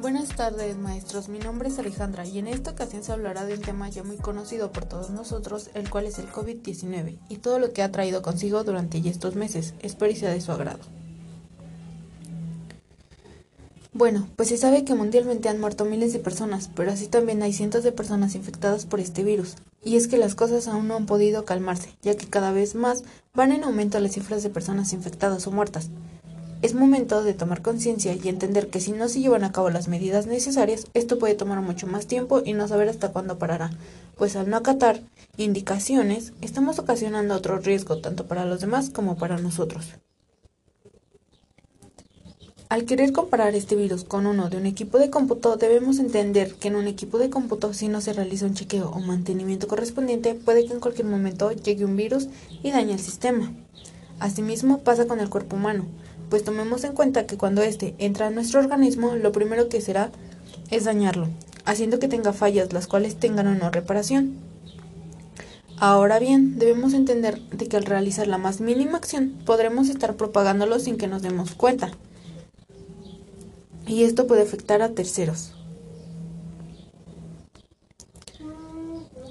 Buenas tardes maestros, mi nombre es Alejandra y en esta ocasión se hablará de un tema ya muy conocido por todos nosotros, el cual es el COVID-19 y todo lo que ha traído consigo durante estos meses. Espero y sea de su agrado. Bueno, pues se sabe que mundialmente han muerto miles de personas, pero así también hay cientos de personas infectadas por este virus. Y es que las cosas aún no han podido calmarse, ya que cada vez más van en aumento las cifras de personas infectadas o muertas. Es momento de tomar conciencia y entender que si no se llevan a cabo las medidas necesarias, esto puede tomar mucho más tiempo y no saber hasta cuándo parará, pues al no acatar indicaciones, estamos ocasionando otro riesgo tanto para los demás como para nosotros. Al querer comparar este virus con uno de un equipo de cómputo, debemos entender que en un equipo de cómputo, si no se realiza un chequeo o mantenimiento correspondiente, puede que en cualquier momento llegue un virus y dañe el sistema. Asimismo, pasa con el cuerpo humano pues tomemos en cuenta que cuando éste entra a nuestro organismo, lo primero que será es dañarlo, haciendo que tenga fallas las cuales tengan o no reparación. Ahora bien, debemos entender de que al realizar la más mínima acción podremos estar propagándolo sin que nos demos cuenta. Y esto puede afectar a terceros.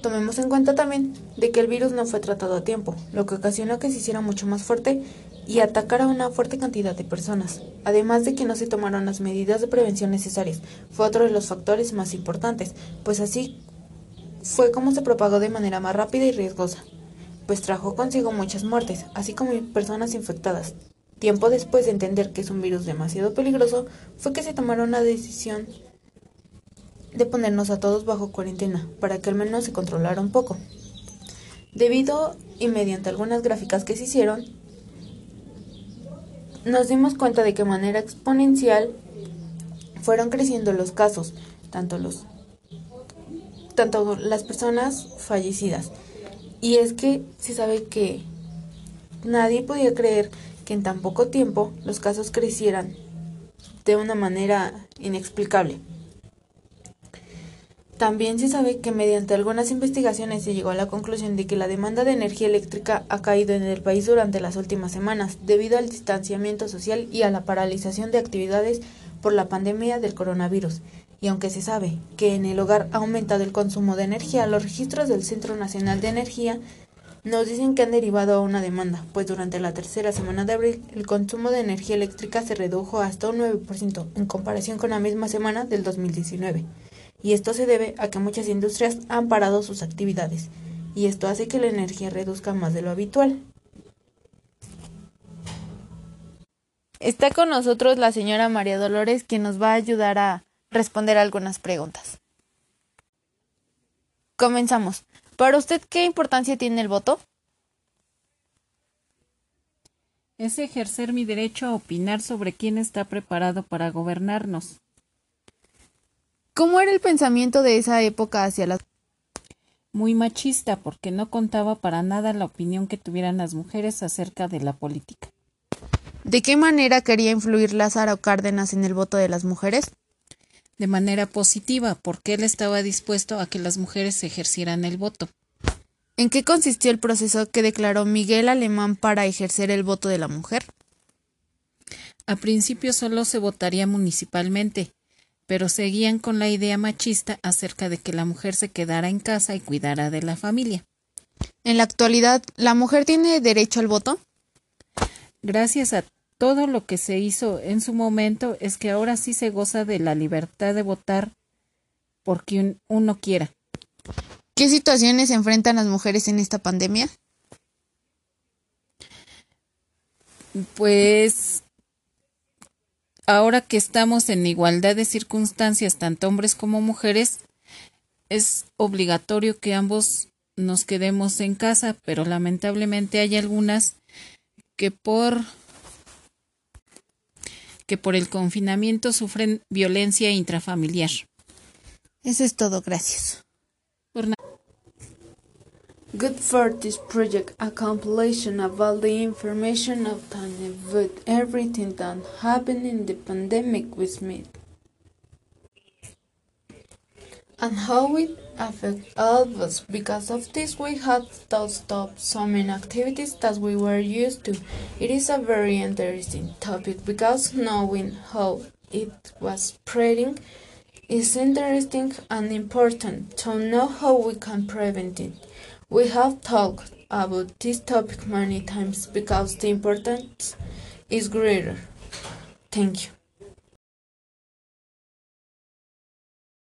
Tomemos en cuenta también de que el virus no fue tratado a tiempo, lo que ocasionó que se hiciera mucho más fuerte y atacar a una fuerte cantidad de personas, además de que no se tomaron las medidas de prevención necesarias. Fue otro de los factores más importantes, pues así fue como se propagó de manera más rápida y riesgosa, pues trajo consigo muchas muertes, así como personas infectadas. Tiempo después de entender que es un virus demasiado peligroso, fue que se tomaron la decisión de ponernos a todos bajo cuarentena, para que al menos se controlara un poco. Debido y mediante algunas gráficas que se hicieron, nos dimos cuenta de que manera exponencial fueron creciendo los casos, tanto los tanto las personas fallecidas. Y es que se sabe que nadie podía creer que en tan poco tiempo los casos crecieran de una manera inexplicable. También se sabe que mediante algunas investigaciones se llegó a la conclusión de que la demanda de energía eléctrica ha caído en el país durante las últimas semanas debido al distanciamiento social y a la paralización de actividades por la pandemia del coronavirus. Y aunque se sabe que en el hogar ha aumentado el consumo de energía, los registros del Centro Nacional de Energía nos dicen que han derivado a una demanda, pues durante la tercera semana de abril el consumo de energía eléctrica se redujo hasta un 9% en comparación con la misma semana del 2019 y esto se debe a que muchas industrias han parado sus actividades, y esto hace que la energía reduzca más de lo habitual. Está con nosotros la señora María Dolores, quien nos va a ayudar a responder algunas preguntas. Comenzamos. ¿Para usted qué importancia tiene el voto? Es ejercer mi derecho a opinar sobre quién está preparado para gobernarnos. ¿Cómo era el pensamiento de esa época hacia las muy machista porque no contaba para nada la opinión que tuvieran las mujeres acerca de la política. ¿De qué manera quería influir Lázaro Cárdenas en el voto de las mujeres? De manera positiva, porque él estaba dispuesto a que las mujeres ejercieran el voto. ¿En qué consistió el proceso que declaró Miguel Alemán para ejercer el voto de la mujer? A principio solo se votaría municipalmente, pero seguían con la idea machista acerca de que la mujer se quedara en casa y cuidara de la familia. En la actualidad, ¿la mujer tiene derecho al voto? Gracias a todo lo que se hizo en su momento es que ahora sí se goza de la libertad de votar por quien uno quiera. ¿Qué situaciones enfrentan las mujeres en esta pandemia? Pues ahora que estamos en igualdad de circunstancias, tanto hombres como mujeres, es obligatorio que ambos nos quedemos en casa, pero lamentablemente hay algunas que por que por el confinamiento sufren violencia intrafamiliar. Eso es todo, gracias. Good for this project, a compilation of all the information of obtained with everything that happened in the pandemic with me. And how it affects all of us. Because of this, we had to stop so many activities that we were used to. It is a very interesting topic because knowing how it was spreading is interesting and important to know how we can prevent it. We have talked about this topic many times because the importance is greater. Thank you.